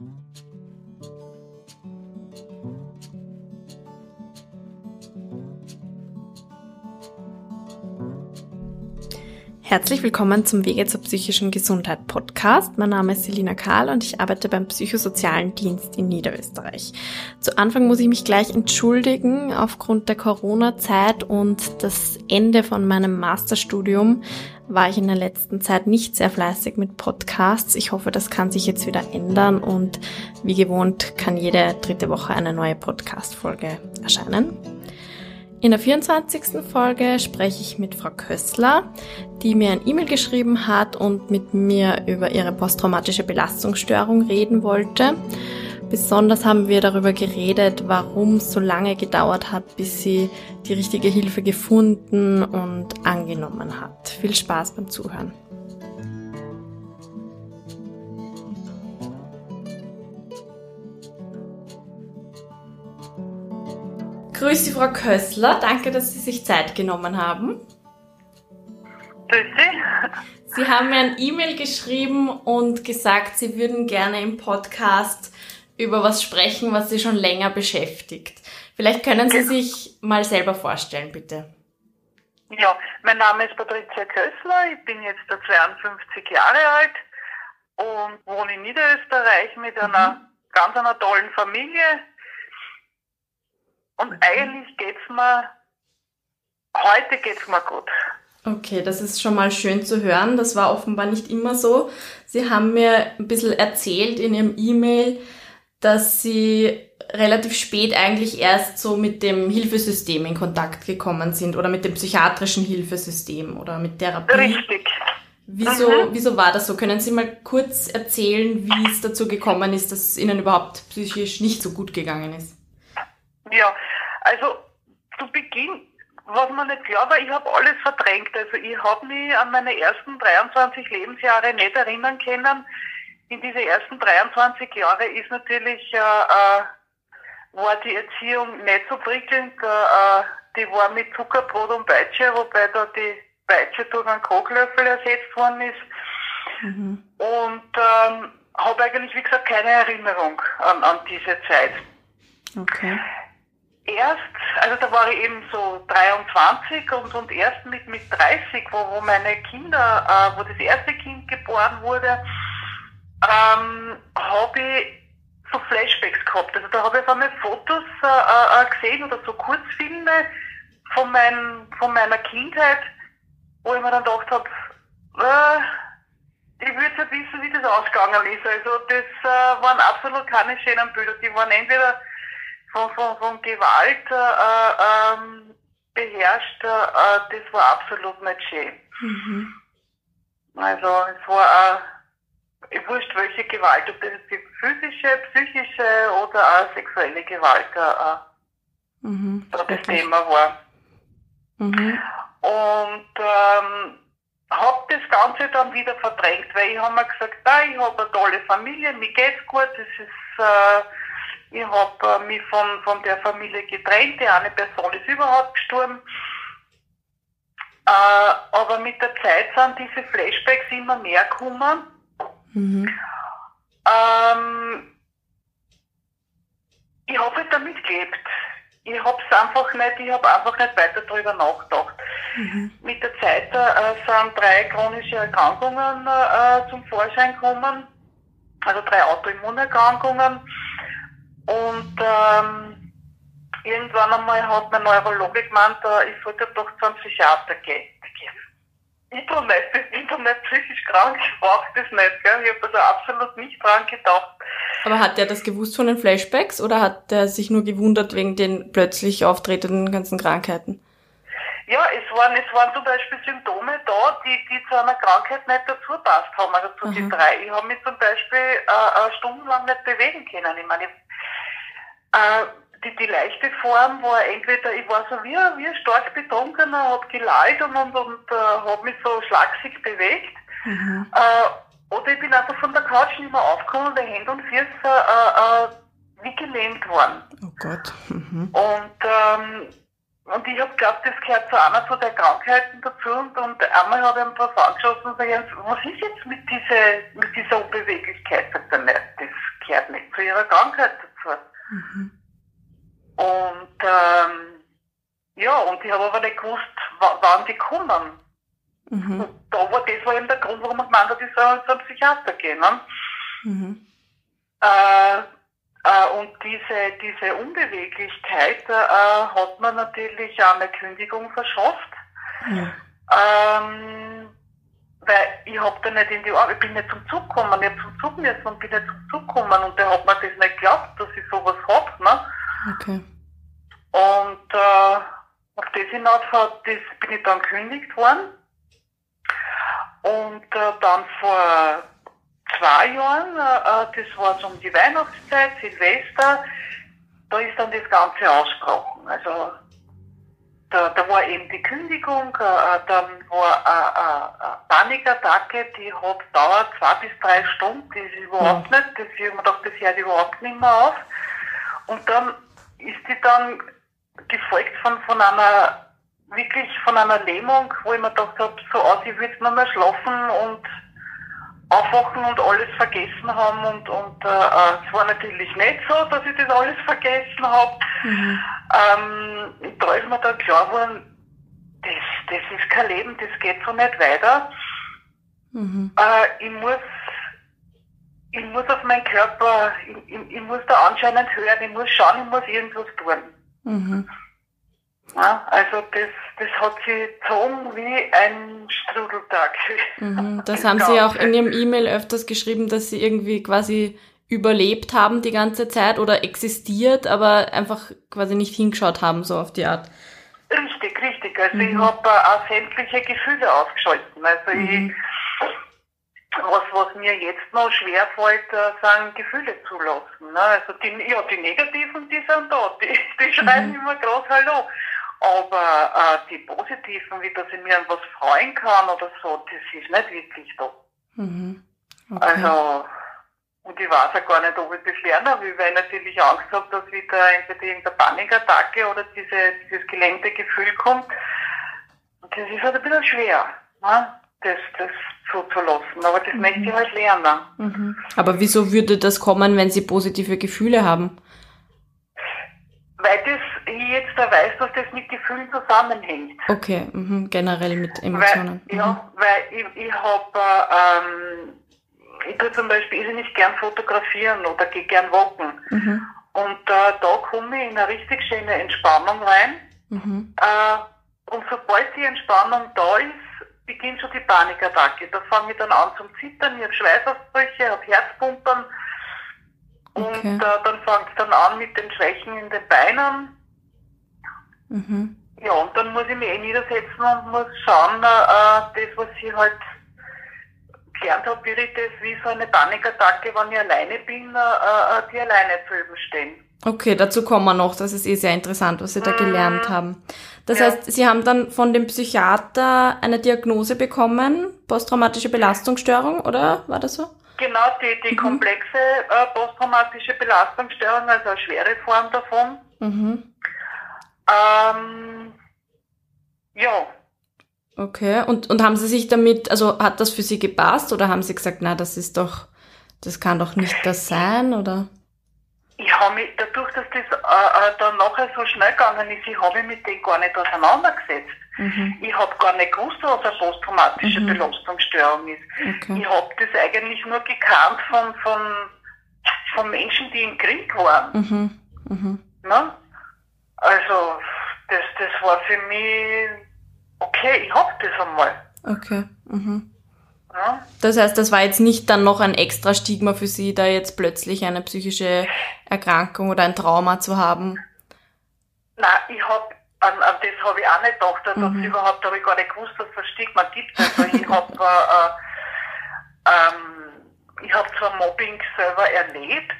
Mm-hmm. Herzlich willkommen zum Wege zur psychischen Gesundheit Podcast. Mein Name ist Selina Karl und ich arbeite beim Psychosozialen Dienst in Niederösterreich. Zu Anfang muss ich mich gleich entschuldigen. Aufgrund der Corona-Zeit und das Ende von meinem Masterstudium war ich in der letzten Zeit nicht sehr fleißig mit Podcasts. Ich hoffe, das kann sich jetzt wieder ändern und wie gewohnt kann jede dritte Woche eine neue Podcast-Folge erscheinen. In der 24. Folge spreche ich mit Frau Kössler, die mir ein E-Mail geschrieben hat und mit mir über ihre posttraumatische Belastungsstörung reden wollte. Besonders haben wir darüber geredet, warum es so lange gedauert hat, bis sie die richtige Hilfe gefunden und angenommen hat. Viel Spaß beim Zuhören. Grüß Sie, Frau Kössler. Danke, dass Sie sich Zeit genommen haben. Grüß Sie. Sie haben mir ein E-Mail geschrieben und gesagt, Sie würden gerne im Podcast über was sprechen, was Sie schon länger beschäftigt. Vielleicht können Sie sich mal selber vorstellen, bitte. Ja, mein Name ist Patricia Kössler. Ich bin jetzt 52 Jahre alt und wohne in Niederösterreich mit einer mhm. ganz einer tollen Familie und eigentlich geht's mir, heute geht's mir gut. Okay, das ist schon mal schön zu hören. Das war offenbar nicht immer so. Sie haben mir ein bisschen erzählt in Ihrem E-Mail, dass Sie relativ spät eigentlich erst so mit dem Hilfesystem in Kontakt gekommen sind oder mit dem psychiatrischen Hilfesystem oder mit Therapie. Richtig. Wieso, mhm. wieso war das so? Können Sie mal kurz erzählen, wie es dazu gekommen ist, dass es Ihnen überhaupt psychisch nicht so gut gegangen ist? Ja, also zu Beginn, was man nicht glaubt, ich habe alles verdrängt. Also ich habe mich an meine ersten 23 Lebensjahre nicht erinnern können. In diese ersten 23 Jahre ist natürlich, äh, äh, war die Erziehung nicht so prickelnd. Äh, äh die war mit Zuckerbrot und Peitsche, wobei da die Peitsche durch einen Kochlöffel ersetzt worden ist. Mhm. Und ähm, habe eigentlich, wie gesagt, keine Erinnerung an, an diese Zeit. Okay erst, also da war ich eben so 23 und, und erst mit, mit 30, wo, wo meine Kinder, äh, wo das erste Kind geboren wurde, ähm, habe ich so Flashbacks gehabt. Also da habe ich auf einmal Fotos äh, äh, gesehen oder so Kurzfilme von, mein, von meiner Kindheit, wo ich mir dann gedacht habe, äh, ich würde nicht wissen, wie das ausgegangen ist. Also das äh, waren absolut keine schönen Bilder. Die waren entweder von, von, von Gewalt äh, ähm, beherrscht, äh, das war absolut nicht schön. Mhm. Also es war auch, ich wusste welche Gewalt, ob das die physische, psychische oder auch sexuelle Gewalt äh, mhm. das okay. Thema war. Mhm. Und ähm, habe das Ganze dann wieder verdrängt, weil ich habe mir gesagt, ah, ich habe eine tolle Familie, mir geht's gut, das ist äh, ich habe äh, mich von, von der Familie getrennt. Die eine Person ist überhaupt gestorben. Äh, aber mit der Zeit sind diese Flashbacks immer mehr gekommen. Mhm. Ähm, ich habe halt damit gelebt. Ich habe es einfach nicht, ich habe einfach nicht weiter darüber nachgedacht. Mhm. Mit der Zeit äh, sind drei chronische Erkrankungen äh, zum Vorschein gekommen, also drei Autoimmunerkrankungen. Und ähm, irgendwann einmal hat mein Neurologe gemeint, äh, ich sollte doch zu einem Psychiater gehen. Ich bin nicht, ich nicht psychisch krank, ich brauche das nicht. Gell? Ich habe also absolut nicht dran gedacht. Aber hat der das gewusst von den Flashbacks oder hat der sich nur gewundert wegen den plötzlich auftretenden ganzen Krankheiten? Ja, es waren, es waren zum Beispiel Symptome da, die, die zu einer Krankheit nicht dazu passt haben, also zu Aha. den drei. Ich habe mich zum Beispiel äh, stundenlang nicht bewegen können. Ich meine, äh, die, die leichte Form war entweder, ich war so wie, wie ein stark betrunkener, habe gelallt und, und, und äh, habe mich so schlagsig bewegt. Mhm. Äh, oder ich bin einfach von der Couch nicht mehr aufgekommen, die Hände und Füße äh, äh, wie gelähmt worden. Oh Gott. Mhm. Und, ähm, und ich habe geglaubt, das gehört zu einer von der Krankheiten dazu. Und, und einmal habe ich ein paar angeschossen und gesagt, was ist jetzt mit, diese, mit dieser Unbeweglichkeit? Sagt er, nein, das gehört nicht zu ihrer Krankheit. Mhm. Und ähm, ja, und ich habe aber nicht gewusst, wann die kommen. Mhm. Und war, das war eben der Grund, warum ich gemeint habe, ich soll zum Psychiater gehen. Ne? Mhm. Äh, äh, und diese, diese Unbeweglichkeit äh, hat man natürlich auch eine Kündigung verschafft. Mhm. Ähm, weil ich hab da nicht in die Arbeit, ich bin nicht zum Zug gekommen, ich hab zum Zug müssen und bin nicht zum Zug gekommen und der hat mir das nicht geglaubt, dass ich sowas hab, ne? Okay. Und äh, auf das hinaus hat, das bin ich dann gekündigt worden. Und äh, dann vor zwei Jahren, äh, äh, das war so um die Weihnachtszeit, Silvester, da ist dann das Ganze ausgebrochen. Also da, da war eben die Kündigung, äh, dann war eine, eine Panikattacke, die hat dauert zwei bis drei Stunden, das ist überhaupt ja. nicht, das ich mir gedacht, das hört überhaupt nicht mehr auf. Und dann ist die dann gefolgt von, von einer, wirklich von einer Lähmung, wo ich mir gedacht habe, so aus, ich würde nur mehr schlafen und aufwachen und alles vergessen haben und, und äh, äh, es war natürlich nicht so, dass ich das alles vergessen habe. Mhm. Ähm, da ist mir dann klar geworden, das, das ist kein Leben, das geht so nicht weiter. Mhm. Äh, ich muss ich muss auf meinen Körper, ich, ich, ich, muss da anscheinend hören, ich muss schauen, ich muss irgendwas tun. Mhm. Ja, also das, das hat sie gezogen wie ein Strudeltag. Mhm, das haben Sie auch in Ihrem E-Mail öfters geschrieben, dass Sie irgendwie quasi überlebt haben die ganze Zeit oder existiert, aber einfach quasi nicht hingeschaut haben, so auf die Art. Richtig, richtig. Also mhm. ich habe auch sämtliche Gefühle ausgeschalten. Also mhm. ich, was, was mir jetzt noch schwer fällt, sind Gefühle zulassen. Ne? Also die, ja, die negativen, die sind da, die, die schreiben mhm. immer groß Hallo. Aber äh, die positiven, wie dass ich mir an was freuen kann oder so, das ist nicht wirklich da. Mhm. Okay. Also, und ich weiß ja gar nicht, ob ich das lernen will, weil ich natürlich Angst habe, dass wieder entweder irgendeine Panikattacke oder diese, dieses gelenkte Gefühl kommt. Und das ist halt ein bisschen schwer, ne? das, das zuzulassen. Aber das mhm. möchte ich halt lernen. Mhm. Aber wieso würde das kommen, wenn Sie positive Gefühle haben? Weil das ich jetzt da weiß, dass das mit Gefühlen zusammenhängt. Okay, mhm, generell mit Emotionen. Weil, mhm. Ja, weil ich, ich habe, ähm, ich tue zum Beispiel ich nicht gern fotografieren oder gehe gern walken. Mhm. Und äh, da komme ich in eine richtig schöne Entspannung rein. Mhm. Äh, und sobald die Entspannung da ist, beginnt schon die Panikattacke. Da fange ich dann an zum Zittern, ich habe Schweißausbrüche, habe Herzpumpern. Okay. Und äh, dann fängt es dann an mit den Schwächen in den Beinen. Mhm. Ja, und dann muss ich mich eh niedersetzen und muss schauen, äh, das, was ich halt gelernt habe, wie ich das wie so eine Panikattacke, wenn ich alleine bin, äh, äh, die alleine zu überstehen. Okay, dazu kommen wir noch. Das ist eh sehr interessant, was Sie da gelernt mhm. haben. Das ja. heißt, Sie haben dann von dem Psychiater eine Diagnose bekommen, posttraumatische Belastungsstörung, oder war das so? Genau, die, die mhm. komplexe äh, posttraumatische Belastungsstörung, also eine schwere Form davon. Mhm. Ähm, ja. Okay, und, und haben Sie sich damit, also hat das für Sie gepasst oder haben Sie gesagt, na, das ist doch, das kann doch nicht das sein, oder? Ich habe mich, dadurch, dass das äh, äh, dann nachher so schnell gegangen ist, ich habe mich mit dem gar nicht auseinandergesetzt. Mhm. Ich habe gar nicht gewusst, was eine posttraumatische mhm. Belastungsstörung ist. Okay. Ich habe das eigentlich nur gekannt von, von, von Menschen, die im Krieg waren. Mhm. Mhm. Ne? Also, das, das war für mich okay, ich hab das einmal. Okay. Mhm. Ja. Das heißt, das war jetzt nicht dann noch ein extra Stigma für Sie, da jetzt plötzlich eine psychische Erkrankung oder ein Trauma zu haben? Nein, ich hab, an, an das habe ich auch nicht gedacht, dass mhm. überhaupt, habe ich gar nicht gewusst, dass es ein Stigma gibt. Also ich habe äh, ähm, ich hab zwar Mobbing selber erlebt,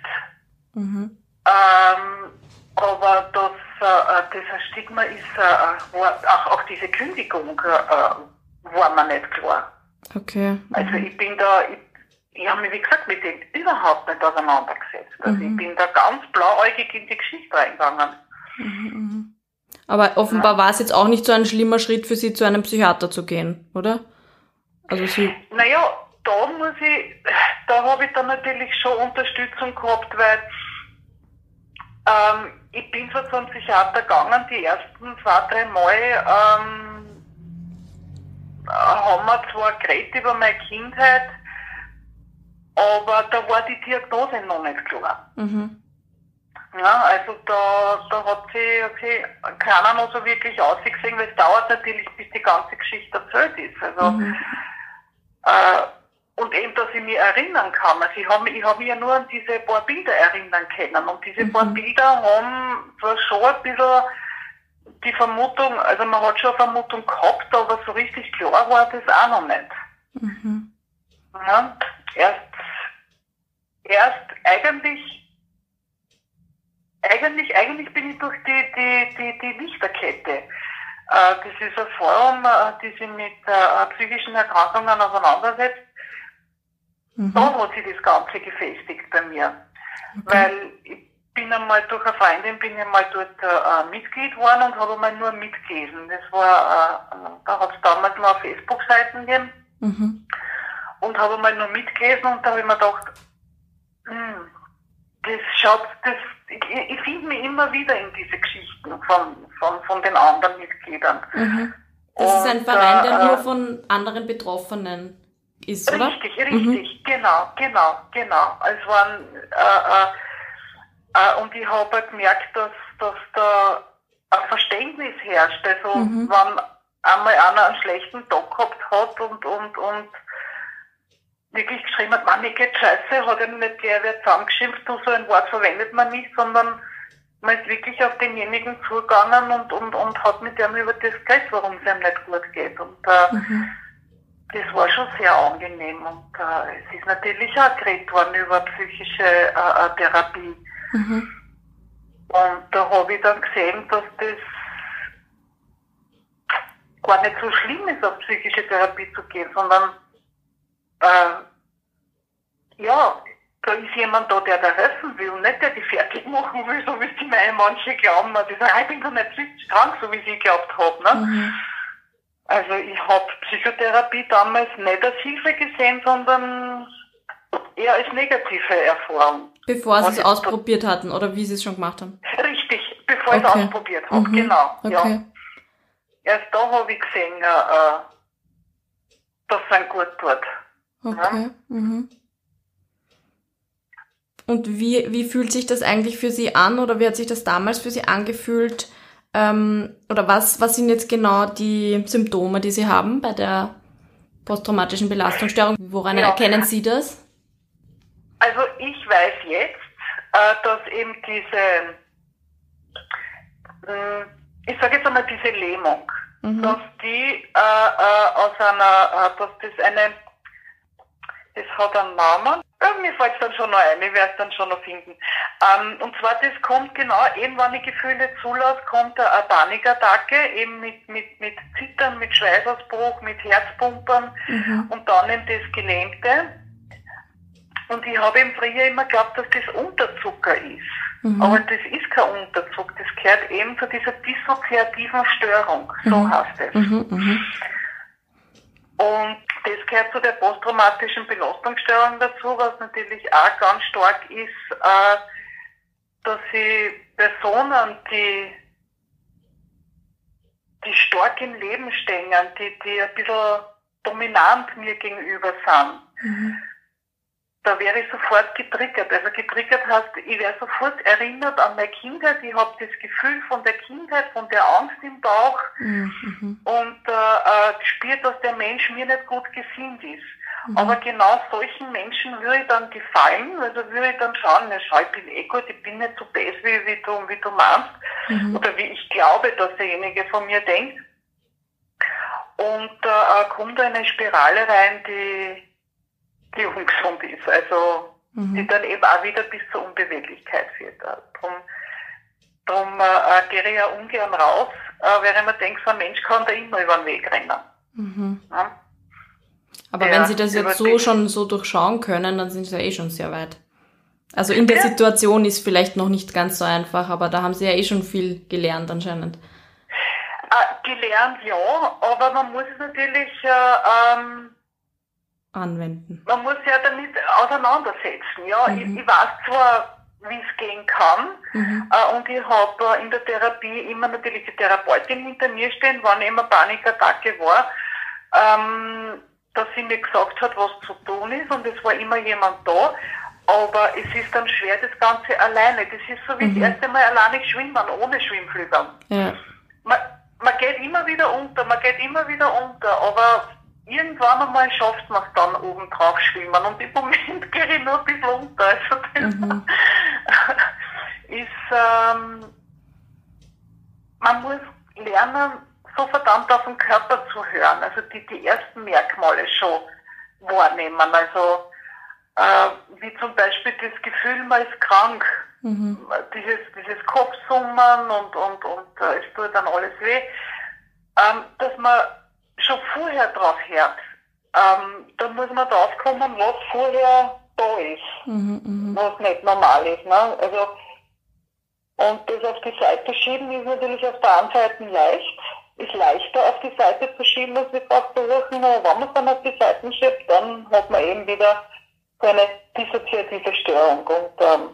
mhm. ähm, aber das äh, äh, das Stigma ist, äh, auch, auch diese Kündigung war mir nicht klar. Okay. Also ich bin da, ich, ich habe mich wie gesagt mit dem überhaupt nicht auseinandergesetzt. Also mhm. ich bin da ganz blauäugig in die Geschichte reingegangen. Mhm, mhm. Aber offenbar war es jetzt auch nicht so ein schlimmer Schritt für Sie, zu einem Psychiater zu gehen, oder? Also Sie. Naja, da muss ich, da habe ich dann natürlich schon Unterstützung gehabt, weil ähm, ich bin zwar zum Psychiater gegangen, die ersten zwei, drei Mal ähm, haben wir zwar geredet über meine Kindheit, aber da war die Diagnose noch nicht klar. Mhm. Ja, also da, da hat sie, hat sie keiner noch so wirklich ausgesehen, weil es dauert natürlich, bis die ganze Geschichte erzählt ist. Also, mhm. äh, und eben, dass ich mich erinnern kann. Also ich habe ich hab mich ja nur an diese paar Bilder erinnern können. Und diese mhm. paar Bilder haben zwar schon ein bisschen die Vermutung, also man hat schon eine Vermutung gehabt, aber so richtig klar war das auch noch nicht. Mhm. Ja, erst, erst eigentlich eigentlich, eigentlich bin ich durch die, die, die, die Lichterkette. Äh, das ist ein Forum, äh, die sich mit äh, psychischen Erkrankungen auseinandersetzt. Mhm. Da hat sich das Ganze gefestigt bei mir. Okay. Weil ich bin einmal durch eine Freundin bin ich einmal dort äh, Mitglied geworden und habe einmal nur mitgelesen. Das war, äh, da hat es damals noch Facebook-Seiten gegeben. Mhm. Und habe einmal nur mitgelesen und da habe ich mir gedacht, hm, das schaut, das ich, ich finde mich immer wieder in diese Geschichten von, von, von den anderen Mitgliedern. Mhm. Das und, ist ein Verein, der äh, nur von anderen Betroffenen ist, oder? Richtig, richtig, mhm. genau, genau, genau. Es waren, äh, äh, äh und ich habe halt gemerkt, dass, dass da ein Verständnis herrscht. Also, mhm. wenn einmal einer einen schlechten Tag gehabt hat und, und, und wirklich geschrieben hat, Mann, mir geht scheiße, hat ihm nicht gleich wer zusammengeschimpft, du, so ein Wort verwendet man nicht, sondern man ist wirklich auf denjenigen zugegangen und, und, und hat mit dem über das geredet, warum es ihm nicht gut geht. Und äh, mhm. das war schon sehr angenehm. Und äh, es ist natürlich auch geredet worden über psychische äh, äh Therapie. Mhm. Und da habe ich dann gesehen, dass das gar nicht so schlimm ist, auf psychische Therapie zu gehen, sondern äh, ja, da ist jemand da, der da helfen will, nicht der die fertig machen will, so wie sie meine manche glauben. Die sagen, ich bin doch nicht psychisch krank, so wie sie geglaubt haben. Ne? Mhm. Also ich habe Psychotherapie damals nicht als Hilfe gesehen, sondern eher als negative Erfahrung. Bevor Sie es ausprobiert hatten oder wie Sie es schon gemacht haben? Richtig, bevor okay. ich es ausprobiert habe, mhm. genau. Okay. Ja. Erst da habe ich gesehen, äh, äh dass es einem gut tut. Okay. Ja. Mhm. Und wie, wie fühlt sich das eigentlich für Sie an oder wie hat sich das damals für Sie angefühlt? Ähm, oder was, was sind jetzt genau die Symptome, die Sie haben bei der posttraumatischen Belastungsstörung? Woran ja. erkennen Sie das? Also ich weiß jetzt, äh, dass eben diese, äh, ich sage jetzt einmal diese Lähmung, mhm. dass die äh, äh aus einer, dass das eine das hat einen Namen. Ja, mir fällt es dann schon noch ein, ich werde es dann schon noch finden. Ähm, und zwar, das kommt genau, eben wenn ich Gefühle zulasse, kommt eine Panikattacke, eben mit, mit, mit Zittern, mit Schweißausbruch, mit Herzpumpern mhm. und dann eben das Gelähmte. Und ich habe im früher immer geglaubt, dass das Unterzucker ist. Mhm. Aber das ist kein Unterzucker, das gehört eben zu dieser dissoziativen Störung, so mhm. heißt es. Mhm, mhm. Und das gehört zu der posttraumatischen Belastungsstörung dazu, was natürlich auch ganz stark ist, äh, dass sie Personen, die, die stark im Leben stehen, die, die ein bisschen dominant mir gegenüber sind, mhm da wäre ich sofort getriggert. Also getriggert heißt, ich wäre sofort erinnert an meine Kindheit. Ich habe das Gefühl von der Kindheit, von der Angst im Bauch mhm. und äh, äh, spürt, dass der Mensch mir nicht gut gesinnt ist. Mhm. Aber genau solchen Menschen würde ich dann gefallen, also würde ich dann schauen, na schau, ich bin eh gut, ich bin nicht so best, wie, wie, du, wie du meinst, mhm. oder wie ich glaube, dass derjenige von mir denkt. Und äh, kommt da eine Spirale rein, die die ungesund ist. Also mhm. die dann eben auch wieder bis zur Unbeweglichkeit führt. Darum, darum äh, gehe ich ja ungern raus, äh, ich mir denke, so ein Mensch kann da immer über den Weg rennen. Mhm. Ja? Aber ja, wenn Sie das jetzt so schon so durchschauen können, dann sind Sie ja eh schon sehr weit. Also in der ja. Situation ist vielleicht noch nicht ganz so einfach, aber da haben Sie ja eh schon viel gelernt anscheinend. Äh, gelernt ja, aber man muss es natürlich äh, ähm, anwenden. Man muss ja damit auseinandersetzen. Ja, mhm. ich, ich weiß zwar, wie es gehen kann. Mhm. Äh, und ich habe äh, in der Therapie immer natürlich die Therapeutin hinter mir stehen, wann immer Panikattacke war, ähm, dass sie mir gesagt hat, was zu tun ist und es war immer jemand da. Aber es ist dann schwer, das Ganze alleine. Das ist so wie mhm. das erste Mal alleine schwimmen, ohne Schwimmflügel. Ja. Man, man geht immer wieder unter, man geht immer wieder unter, aber irgendwann einmal schafft man es dann oben drauf schwimmen und im Moment gehe ich nur ein bisschen unter. Also das mhm. ist, ähm, man muss lernen, so verdammt auf den Körper zu hören, also die, die ersten Merkmale schon wahrnehmen. Also äh, wie zum Beispiel das Gefühl, man ist krank. Mhm. Dieses, dieses Kopfsummen und, und, und äh, es tut dann alles weh. Ähm, dass man schon vorher drauf hört, ähm, dann muss man drauf kommen, was vorher da ist, mhm, mhm, was nicht normal ist. Ne? Also, und das auf die Seite schieben ist natürlich auf der einen Seite leicht, ist leichter auf die Seite zu schieben, als wir gerade berufen, aber wenn man es dann auf die Seiten schiebt, dann hat man eben wieder so eine dissoziative Störung und ähm,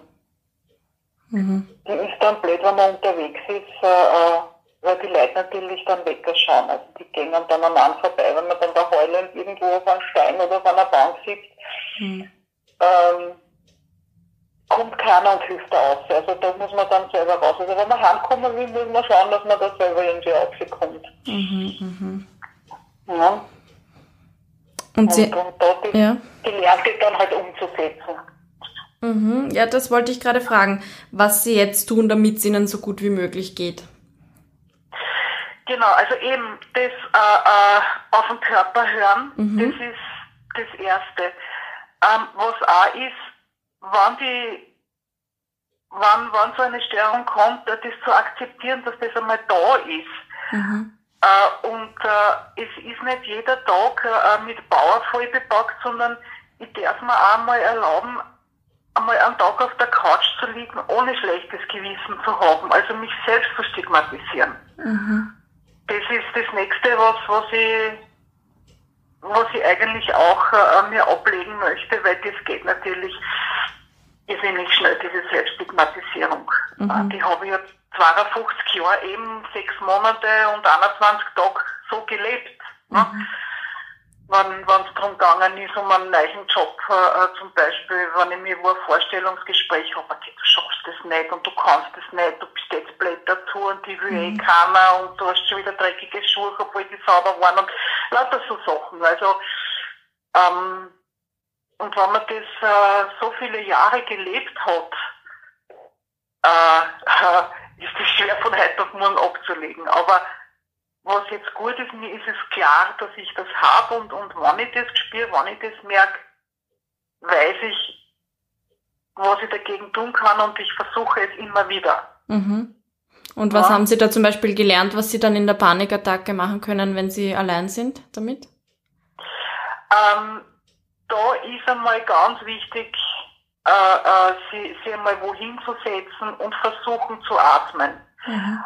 mhm. die ist dann blöd, wenn man unterwegs ist, äh, äh weil die Leute natürlich dann wegschauen. Also die gehen dann aneinander vorbei, wenn man dann da heulend irgendwo auf einem Stein oder auf einer Bank sitzt. Mhm. Ähm, kommt keiner und hilft da aus. Also da muss man dann selber raus. Also wenn man heimkommen will, muss man schauen, dass man da selber irgendwie rauskommt. Mhm, mhm. Ja. Und, Sie, und, und da die, ja. die Lernte dann halt umzusetzen. Mhm. Ja, das wollte ich gerade fragen, was Sie jetzt tun, damit es Ihnen so gut wie möglich geht. Genau, also eben das äh, äh, auf den Körper hören, mhm. das ist das Erste. Ähm, was auch ist, wann die, wann, wann so eine Störung kommt, das zu akzeptieren, dass das einmal da ist. Mhm. Äh, und äh, es ist nicht jeder Tag äh, mit Bauer voll bepackt, sondern ich darf mir auch mal erlauben, einmal einen Tag auf der Couch zu liegen, ohne schlechtes Gewissen zu haben, also mich selbst zu stigmatisieren. Mhm das ist das nächste, was, was ich was ich eigentlich auch äh, mir ablegen möchte, weil das geht natürlich irrsinnig schnell, diese Selbststigmatisierung. Mhm. Äh, die habe ich jetzt 52 Jahre eben sechs Monate und 21 Tage so gelebt. Ne? Mhm wenn es darum gegangen ist, um einen neuen Job, äh, zum Beispiel, wenn ich mir wo ein Vorstellungsgespräch habe, okay, du schaffst das nicht und du kannst das nicht, du bist jetzt blöd dazu und die will eh mhm. eh keiner und du hast schon wieder dreckige Schuhe, obwohl die sauber waren und lauter so Sachen. Also, ähm, und wenn man das äh, so viele Jahre gelebt hat, äh, ist das schwer von heute auf morgen abzulegen. Aber was jetzt gut ist, mir ist es klar, dass ich das habe und, und wenn ich das spüre, wenn ich das merke, weiß ich, was ich dagegen tun kann und ich versuche es immer wieder. Mhm. Und was ja. haben Sie da zum Beispiel gelernt, was Sie dann in der Panikattacke machen können, wenn Sie allein sind damit? Ähm, da ist einmal ganz wichtig, äh, äh, sie, sie einmal wohin zu setzen und versuchen zu atmen. Mhm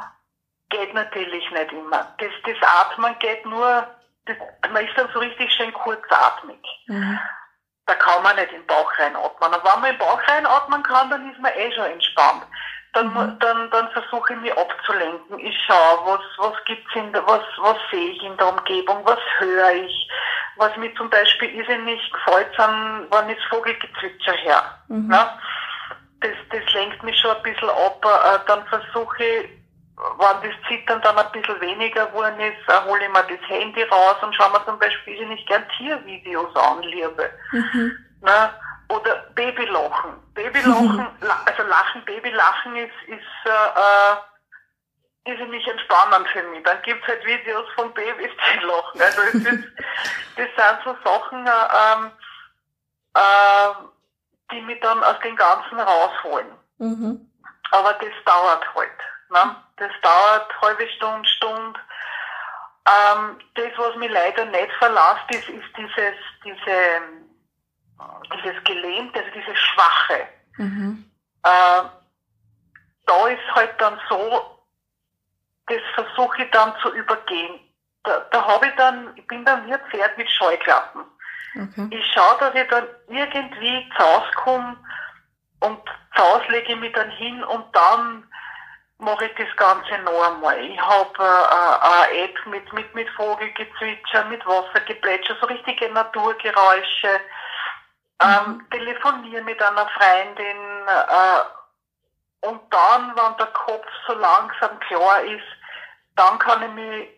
geht natürlich nicht immer. Das, das Atmen geht nur, das, man ist dann so richtig schön kurzatmig. Mhm. Da kann man nicht in den Bauch reinatmen. Und wenn man in den Bauch reinatmen kann, dann ist man eh schon entspannt. Dann, mhm. dann, dann versuche ich mich abzulenken. Ich schaue, was, was gibt's in der, was, was sehe ich in der Umgebung, was höre ich. Was mir zum Beispiel irrsinnig gefällt, sind, ich das Vogelgezwitscher her. Mhm. Ne? Das, das lenkt mich schon ein bisschen ab. Äh, dann versuche ich, wenn das Zittern dann ein bisschen weniger geworden ist, äh, hole ich mir das Handy raus und schaue mir zum Beispiel nicht gern Tiervideos an, liebe. Mhm. Ne? Oder Babylachen. Babylachen, also Lachen, Babylachen ist, ist äh, äh, irrsinnig entspannend für mich. Dann gibt's halt Videos von Babys, die lachen. Also es ist, das sind so Sachen, äh, ähm, äh, die mich dann aus dem Ganzen rausholen. Mhm. Aber das dauert halt. Ne? Das dauert halbe Stunde, Stunde. Ähm, das, was mich leider nicht verlässt, ist, ist dieses, diese, dieses Gelähmte, also dieses Schwache. Mhm. Äh, da ist halt dann so, das versuche ich dann zu übergehen. Da, da habe ich dann, ich bin dann wie ein Pferd mit Scheuklappen. Okay. Ich schaue, dass ich dann irgendwie zu Hause komme und zu lege ich mich dann hin und dann mache ich das Ganze noch einmal. Ich habe äh, eine App mit, mit, mit Vogelgezwitscher, mit Wassergeplätscher, so richtige Naturgeräusche. Ähm, telefoniere mit einer Freundin äh, und dann, wenn der Kopf so langsam klar ist, dann kann ich mich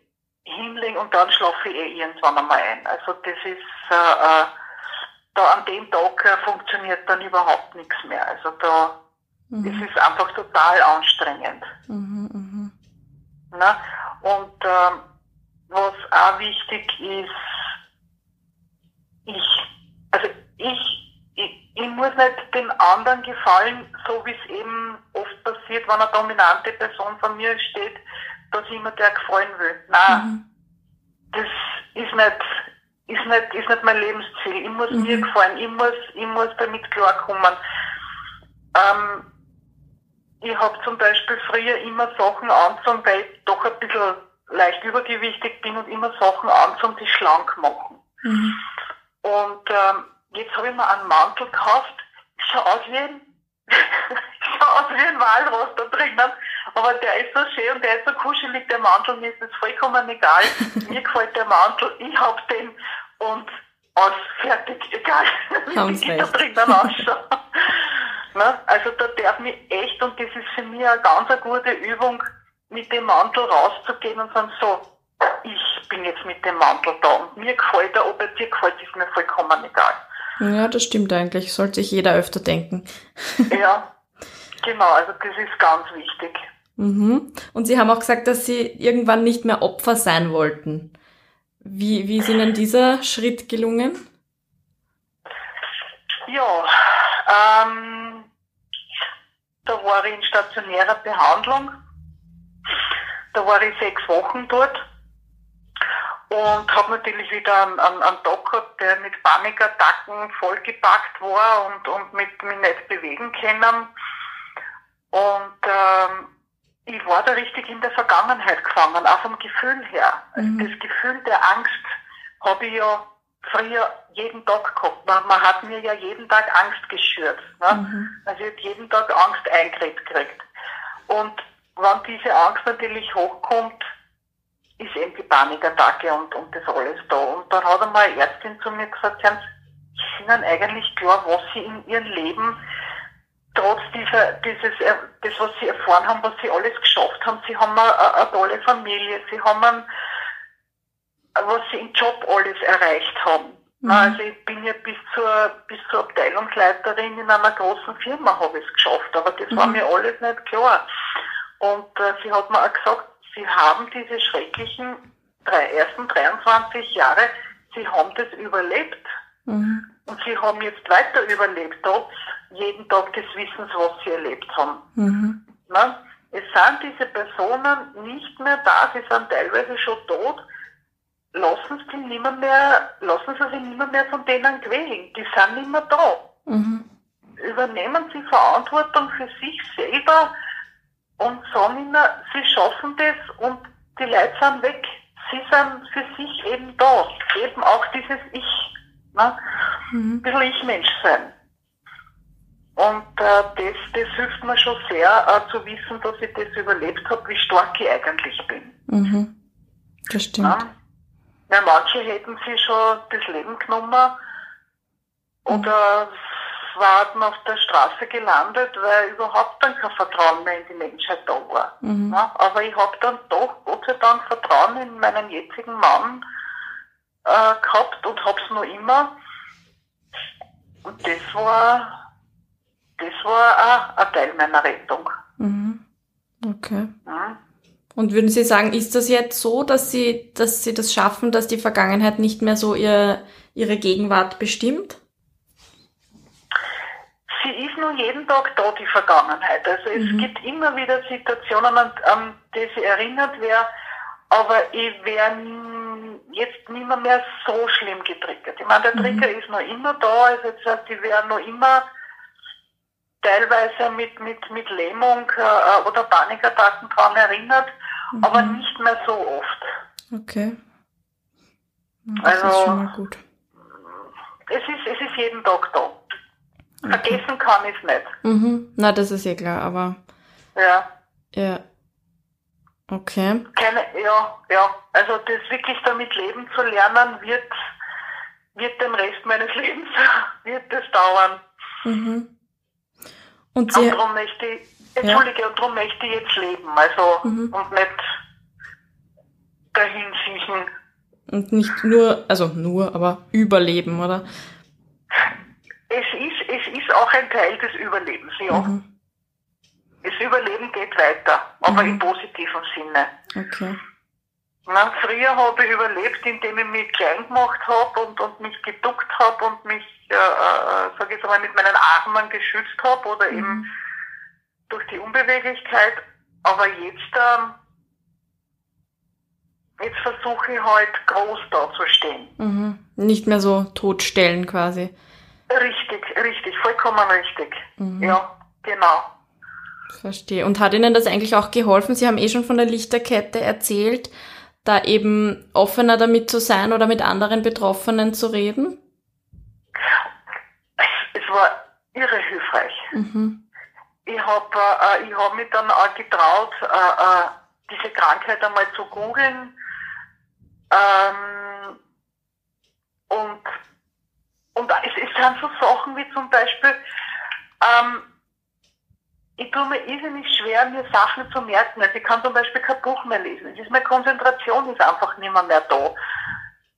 hinlegen und dann schlafe ich eh irgendwann einmal ein. Also das ist äh, äh, da an dem Tag äh, funktioniert dann überhaupt nichts mehr. Also da mhm. es ist einfach total anstrengend. Mhm, mh. Na? Und ähm, was auch wichtig ist, ich, ich, ich, ich muss nicht den anderen gefallen, so wie es eben oft passiert, wenn eine dominante Person von mir steht, dass ich immer der gefallen will. Nein, mhm. das ist nicht, ist nicht, ist nicht mein Lebensziel. Ich muss mhm. mir gefallen, ich muss, ich muss damit klarkommen. Ähm, ich habe zum Beispiel früher immer Sachen anzogen, weil ich doch ein bisschen leicht übergewichtig bin und immer Sachen anzogen, die schlank machen. Mhm. Und ähm, jetzt habe ich mir einen Mantel gekauft. Ich schaue aus wie ein, schau aus wie ein Walross da drinnen. Aber der ist so schön und der ist so kuschelig, der Mantel. Mir ist das vollkommen egal. Mir gefällt der Mantel. Ich hab den und aus, fertig, egal, wie ich da drinnen ausschaue. Ne? Also da darf mich echt, und das ist für mich eine ganz eine gute Übung, mit dem Mantel rauszugehen und sagen, so, ich bin jetzt mit dem Mantel da und mir gefällt er, ob er dir gefällt, ist mir vollkommen egal. Ja, das stimmt eigentlich. Sollte sich jeder öfter denken. ja, genau, also das ist ganz wichtig. Mhm. Und Sie haben auch gesagt, dass Sie irgendwann nicht mehr Opfer sein wollten. Wie, wie ist Ihnen dieser Schritt gelungen? Ja, ähm, da war ich in stationärer Behandlung. Da war ich sechs Wochen dort und habe natürlich wieder einen, einen, einen Tag gehabt, der mit Panikattacken vollgepackt war und, und mit mich nicht bewegen können. Und ähm, ich war da richtig in der Vergangenheit gefangen, auch vom Gefühl her. Also mhm. Das Gefühl der Angst habe ich ja früher jeden Tag gehabt. Man, man hat mir ja jeden Tag Angst geschürt. Ne? Mhm. Also ich habe jeden Tag Angst eingeredet gekriegt. Und wenn diese Angst natürlich hochkommt, ist eben die Panikattacke und, und das alles da. Und dann hat einmal eine Ärztin zu mir gesagt, Herrn, ist Ihnen eigentlich klar, was Sie in Ihrem Leben trotz dieser, dieses, äh, das, was Sie erfahren haben, was Sie alles geschafft haben, Sie haben eine, eine tolle Familie, Sie haben einen, was sie im Job alles erreicht haben. Mhm. Also ich bin ja bis zur, bis zur Abteilungsleiterin in einer großen Firma habe ich es geschafft, aber das mhm. war mir alles nicht klar. Und äh, sie hat mir auch gesagt, sie haben diese schrecklichen drei, ersten 23 Jahre, sie haben das überlebt. Mhm. Und sie haben jetzt weiter überlebt, trotz jeden Tag des Wissens, was sie erlebt haben. Mhm. Na? Es sind diese Personen nicht mehr da, sie sind teilweise schon tot lassen sie nimmer mehr, lassen sie sich nimmer mehr von denen quälen. Die sind nicht mehr da. Mhm. Übernehmen sie Verantwortung für sich selber und sagen ihnen, sie schaffen das und die Leute sind weg. Sie sind für sich eben da. Eben auch dieses Ich. Ne? Mhm. Ein bisschen Ich-Mensch sein. Und äh, das, das hilft mir schon sehr, äh, zu wissen, dass ich das überlebt habe, wie stark ich eigentlich bin. Mhm. Das stimmt. Ja? Ja, manche hätten sich schon das Leben genommen oder waren auf der Straße gelandet, weil überhaupt dann kein Vertrauen mehr in die Menschheit da war. Mhm. Ja, aber ich habe dann doch Gott sei Dank Vertrauen in meinen jetzigen Mann äh, gehabt und habe es noch immer. Und das war, das war auch ein Teil meiner Rettung. Mhm. Okay. Mhm. Und würden Sie sagen, ist das jetzt so, dass Sie, dass Sie das schaffen, dass die Vergangenheit nicht mehr so ihr, Ihre Gegenwart bestimmt? Sie ist nur jeden Tag da, die Vergangenheit. Also es mhm. gibt immer wieder Situationen, an, an die sie erinnert wäre, aber ich wäre jetzt nicht mehr, mehr so schlimm getriggert. Ich meine, der mhm. Trigger ist noch immer da, also das heißt, ich wäre noch immer teilweise mit, mit, mit Lähmung äh, oder Panikattacken daran erinnert, mhm. aber nicht mehr so oft. Okay. Das also, ist schon mal gut. es ist, es ist jeden Tag da. Okay. Vergessen kann ich es nicht. Mhm. Na, das ist eh klar, aber. Ja. Ja. Okay. Keine, ja, ja. Also das wirklich damit leben zu lernen, wird, wird den Rest meines Lebens, wird das dauern. Mhm. Und, Sie, und darum möchte ich, Entschuldige, ja. und darum möchte ich jetzt leben, also mhm. und nicht dahin siechen. Und nicht nur, also nur, aber überleben, oder? Es ist, es ist auch ein Teil des Überlebens, ja. Mhm. Das Überleben geht weiter, aber mhm. im positiven Sinne. Okay. Na, früher habe ich überlebt, indem ich mich klein gemacht habe und, und mich geduckt habe und mich, äh, äh, sage ich mal, mit meinen Armen geschützt habe oder mhm. eben durch die Unbeweglichkeit. Aber jetzt, ähm, jetzt versuche ich halt groß da zu stehen. Mhm. Nicht mehr so totstellen quasi. Richtig, richtig, vollkommen richtig. Mhm. Ja, genau. Verstehe. Und hat Ihnen das eigentlich auch geholfen? Sie haben eh schon von der Lichterkette erzählt, da eben offener damit zu sein oder mit anderen Betroffenen zu reden? Es, es war irre hilfreich. Mhm. Ich habe äh, ich hab mich dann auch getraut, äh, äh, diese Krankheit einmal zu googeln. Ähm, und und es, es sind so Sachen wie zum Beispiel, ähm, ich tue mir irrsinnig schwer, mir Sachen zu merken. Also ich kann zum Beispiel kein Buch mehr lesen. Es ist meine Konzentration ist einfach nicht mehr, mehr da.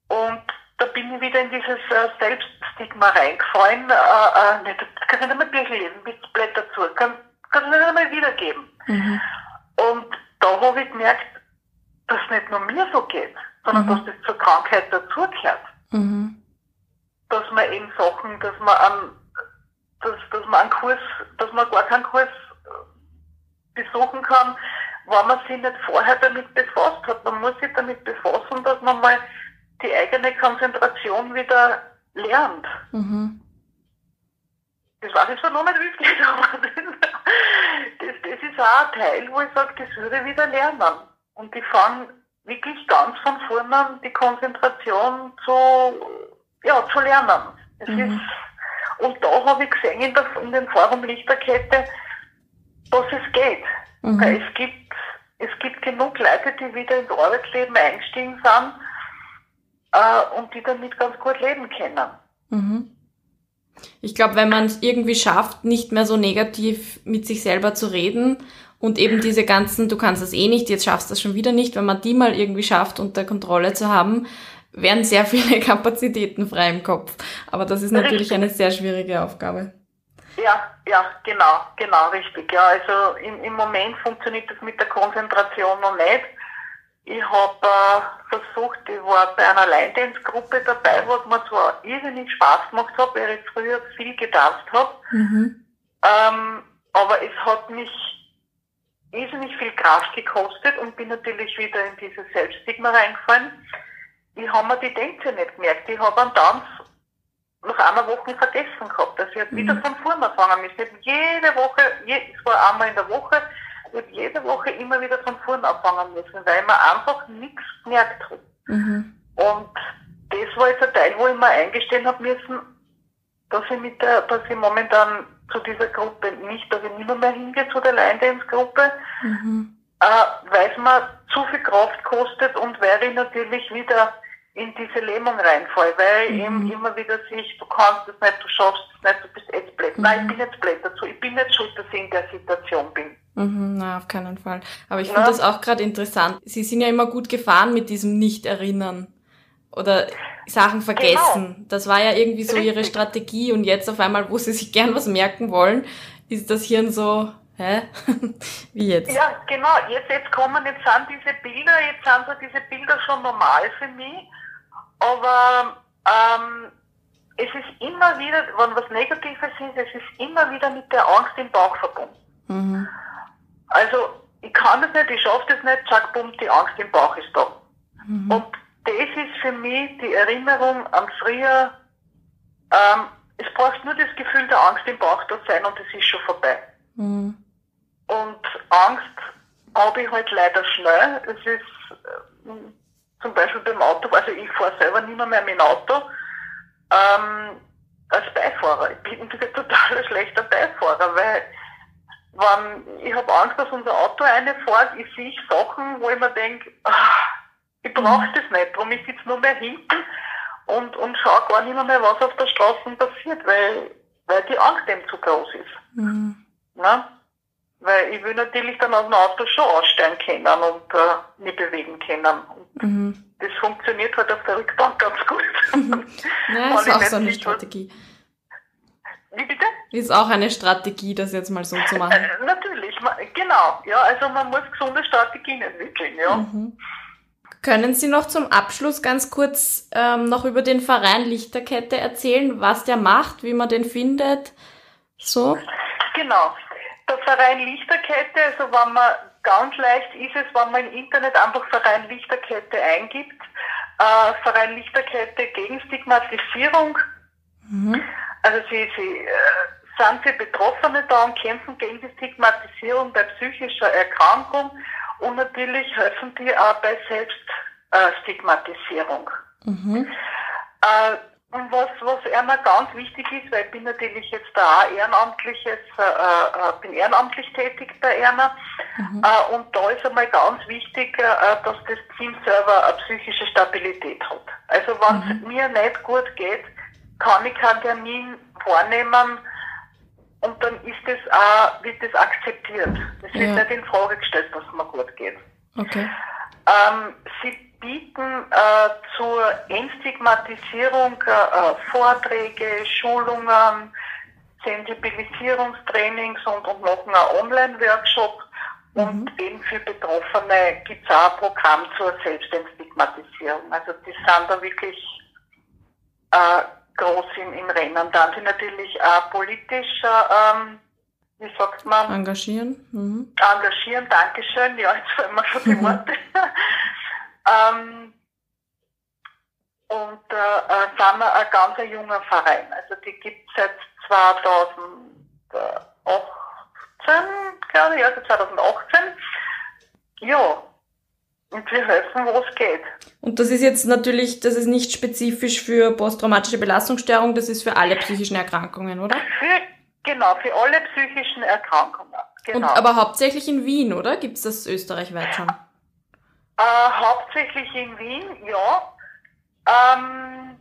Und da bin ich wieder in dieses äh, Selbststigma reingefallen. Äh, äh, nicht, kannst du nicht mehr Bücher lesen, bist dazu. Kann, kannst du nicht einmal wiedergeben. Mhm. Und da habe ich gemerkt, dass es nicht nur mir so geht, sondern mhm. dass das zur Krankheit dazugehört. Mhm. Dass man eben Sachen, dass man an dass, dass man einen Kurs, dass man gar keinen Kurs besuchen kann, wenn man sich nicht vorher damit befasst hat. Man muss sich damit befassen, dass man mal die eigene Konzentration wieder lernt. Mhm. Das weiß ich zwar noch nicht wirklich, aber das, das ist auch ein Teil, wo ich sage, das würde ich wieder lernen. Und ich fange wirklich ganz von vorne an, die Konzentration zu, ja, zu lernen. Es mhm. ist, und da habe ich gesehen in, der, in den Forum Lichterkette, was es geht. Mhm. Es gibt, es gibt genug Leute, die wieder ins Arbeitsleben eingestiegen sind äh, und die damit ganz gut leben können. Mhm. Ich glaube, wenn man es irgendwie schafft, nicht mehr so negativ mit sich selber zu reden und eben diese ganzen, du kannst das eh nicht, jetzt schaffst du das schon wieder nicht, wenn man die mal irgendwie schafft, unter Kontrolle zu haben, werden sehr viele Kapazitäten frei im Kopf. Aber das ist natürlich Richtig. eine sehr schwierige Aufgabe. Ja, ja, genau, genau, richtig. Ja, also im, im Moment funktioniert das mit der Konzentration noch nicht. Ich habe äh, versucht, ich war bei einer Line-Dance-Gruppe dabei, wo es mir zwar irrsinnig Spaß gemacht hat, weil ich früher viel getanzt habe, mhm. ähm, aber es hat mich irrsinnig viel Kraft gekostet und bin natürlich wieder in dieses Selbststigma reingefallen. Ich habe mir die Tänze nicht gemerkt. Ich habe einen Tanz nach einer Woche vergessen gehabt. dass ich mhm. wieder von vorne anfangen müssen. Ich jede Woche, je, es war einmal in der Woche, ich jede Woche immer wieder von vorne anfangen müssen, weil man einfach nichts gemerkt hat. Mhm. Und das war jetzt ein Teil, wo ich mir eingestehen habe müssen, dass ich mit der, dass ich momentan zu dieser Gruppe nicht, dass ich nicht mehr hingehe zu der Line Dance Gruppe, mhm. äh, weil es mir zu viel Kraft kostet und weil ich natürlich wieder in diese Lähmung reinfall, weil mhm. eben immer wieder sich, du kannst es nicht, du schaffst es nicht, du bist jetzt blöd. Mhm. Nein, ich bin jetzt blöd dazu, ich bin nicht schuld, dass ich in der Situation bin. Mhm, na, auf keinen Fall. Aber ich finde das auch gerade interessant. Sie sind ja immer gut gefahren mit diesem Nicht-Erinnern oder Sachen vergessen. Genau. Das war ja irgendwie so Richtig. ihre Strategie und jetzt auf einmal, wo sie sich gern was merken wollen, ist das Hirn so, hä? Wie jetzt? Ja, genau. Jetzt, jetzt kommen, jetzt sind diese Bilder, jetzt sind so diese Bilder schon normal für mich aber ähm, es ist immer wieder, wenn was Negatives ist, es ist immer wieder mit der Angst im Bauch verbunden. Mhm. Also ich kann das nicht, ich schaffe das nicht, zack, bumm, die Angst im Bauch ist da. Mhm. Und das ist für mich die Erinnerung an früher, ähm, es braucht nur das Gefühl der Angst im Bauch da sein und es ist schon vorbei. Mhm. Und Angst habe ich halt leider schnell. Es ist, äh, zum Beispiel beim Auto, also ich fahre selber nicht mehr, mit dem Auto, ähm, als Beifahrer. Ich bin ein total schlechter Beifahrer, weil wenn, ich habe Angst, dass unser Auto reinfährt, ich sehe Sachen, wo ich mir denke, ach, ich brauche das nicht, darum ich sitze nur mehr hinten und, und schaue gar nicht mehr, was auf der Straße passiert, weil, weil die Angst eben zu groß ist. Mhm. Na? Weil ich will natürlich dann aus dem Auto schon aussteigen können und äh, mich bewegen können. Mhm. Das funktioniert halt auf der Rückbank ganz gut. Mhm. Ja, ist auch so eine Strategie. Wie bitte? Ist auch eine Strategie, das jetzt mal so zu machen. Äh, natürlich, genau. Ja, also man muss gesunde Strategien entwickeln, ja. Mhm. Können Sie noch zum Abschluss ganz kurz ähm, noch über den Verein Lichterkette erzählen, was der macht, wie man den findet? So? Genau. Der Verein Lichterkette, also wenn man ganz leicht ist es, wenn man im Internet einfach Verein Lichterkette eingibt, äh, Verein Lichterkette gegen Stigmatisierung. Mhm. Also sie, sie äh, sind für Betroffene da und kämpfen gegen die Stigmatisierung bei psychischer Erkrankung und natürlich helfen die auch bei Selbststigmatisierung. Mhm. Und was, was einmal ganz wichtig ist, weil ich bin natürlich jetzt da auch ehrenamtliches, äh, äh, bin ehrenamtlich tätig bei Erna. Mhm. Äh, und da ist einmal ganz wichtig, äh, dass das Team selber eine psychische Stabilität hat. Also wenn es mhm. mir nicht gut geht, kann ich keinen Termin vornehmen, und dann ist das auch, wird das akzeptiert. Das wird nicht in Frage gestellt, dass es mir gut geht. Okay. Ähm, sie bieten äh, zur Entstigmatisierung äh, Vorträge, Schulungen, Sensibilisierungstrainings und, und noch einen Online-Workshop. Mhm. Und eben für Betroffene gibt es auch ein Programm zur Selbstentstigmatisierung. Also die sind da wirklich äh, groß im, im Rennen. Dann sind natürlich auch politisch, ähm, wie sagt man? Engagieren. Mhm. Engagieren, Dankeschön. Ja, jetzt fallen mir schon die Worte. Ähm, und äh, äh, sind wir ein ganz junger Verein. Also die gibt es seit 2018, glaube ich, also 2018. Ja, und wir helfen, wo es geht. Und das ist jetzt natürlich, das ist nicht spezifisch für posttraumatische Belastungsstörung, das ist für alle psychischen Erkrankungen, oder? Für, genau, für alle psychischen Erkrankungen. Genau. Und, aber hauptsächlich in Wien, oder? Gibt es das österreichweit schon? Äh, hauptsächlich in Wien, ja. Ähm,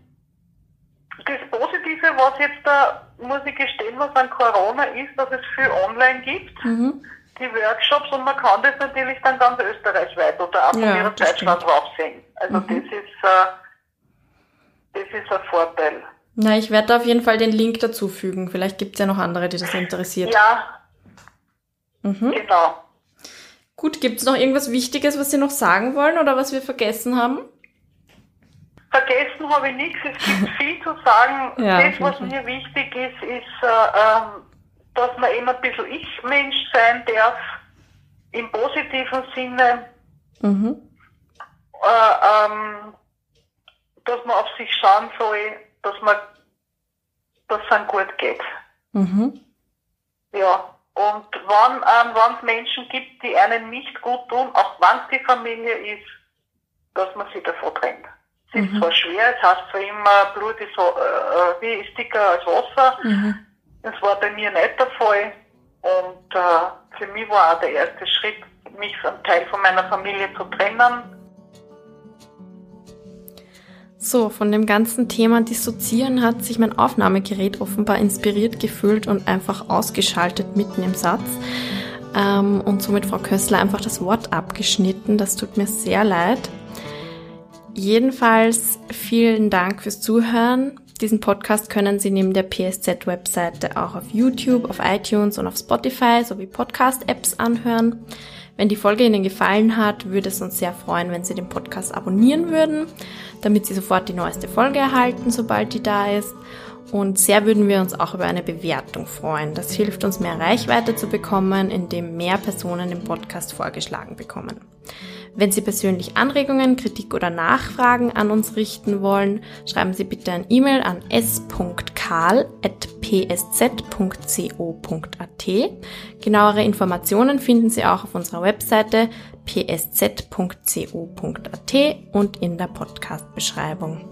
das Positive, was jetzt da, muss ich gestehen, was an Corona ist, dass es viel online gibt. Mhm die Workshops und man kann das natürlich dann ganz österreichweit oder auch von ja, ihrer Zeitstand drauf sehen. Also mhm. das ist äh, das ist ein Vorteil. Na, ich werde da auf jeden Fall den Link dazufügen. Vielleicht gibt es ja noch andere, die das interessiert. Ja. Mhm. Genau. Gut, gibt es noch irgendwas Wichtiges, was Sie noch sagen wollen oder was wir vergessen haben? Vergessen habe ich nichts. Es gibt viel zu sagen. Ja, das, was mir wichtig ist, ist, äh, ähm, dass man eben ein bisschen Ich-Mensch sein darf, im positiven Sinne, mhm. äh, ähm, dass man auf sich schauen soll, dass man, dass es einem gut geht. Mhm. Ja, und wenn ähm, es Menschen gibt, die einen nicht gut tun, auch wenn es die Familie ist, dass man sich davor trennt. Es ist mhm. zwar schwer, es heißt zwar immer, Blut ist, so, äh, wie ist dicker als Wasser, mhm. Das war bei mir nicht der Fall. Und äh, für mich war auch der erste Schritt, mich von Teil von meiner Familie zu trennen. So, von dem ganzen Thema Dissozieren hat sich mein Aufnahmegerät offenbar inspiriert gefühlt und einfach ausgeschaltet mitten im Satz. Ähm, und somit Frau Kössler einfach das Wort abgeschnitten. Das tut mir sehr leid. Jedenfalls vielen Dank fürs Zuhören. Diesen Podcast können Sie neben der PSZ-Webseite auch auf YouTube, auf iTunes und auf Spotify sowie Podcast-Apps anhören. Wenn die Folge Ihnen gefallen hat, würde es uns sehr freuen, wenn Sie den Podcast abonnieren würden, damit Sie sofort die neueste Folge erhalten, sobald die da ist. Und sehr würden wir uns auch über eine Bewertung freuen. Das hilft uns mehr Reichweite zu bekommen, indem mehr Personen den Podcast vorgeschlagen bekommen. Wenn Sie persönlich Anregungen, Kritik oder Nachfragen an uns richten wollen, schreiben Sie bitte ein E-Mail an s.karl.psz.co.at. Genauere Informationen finden Sie auch auf unserer Webseite psz.co.at und in der Podcast-Beschreibung.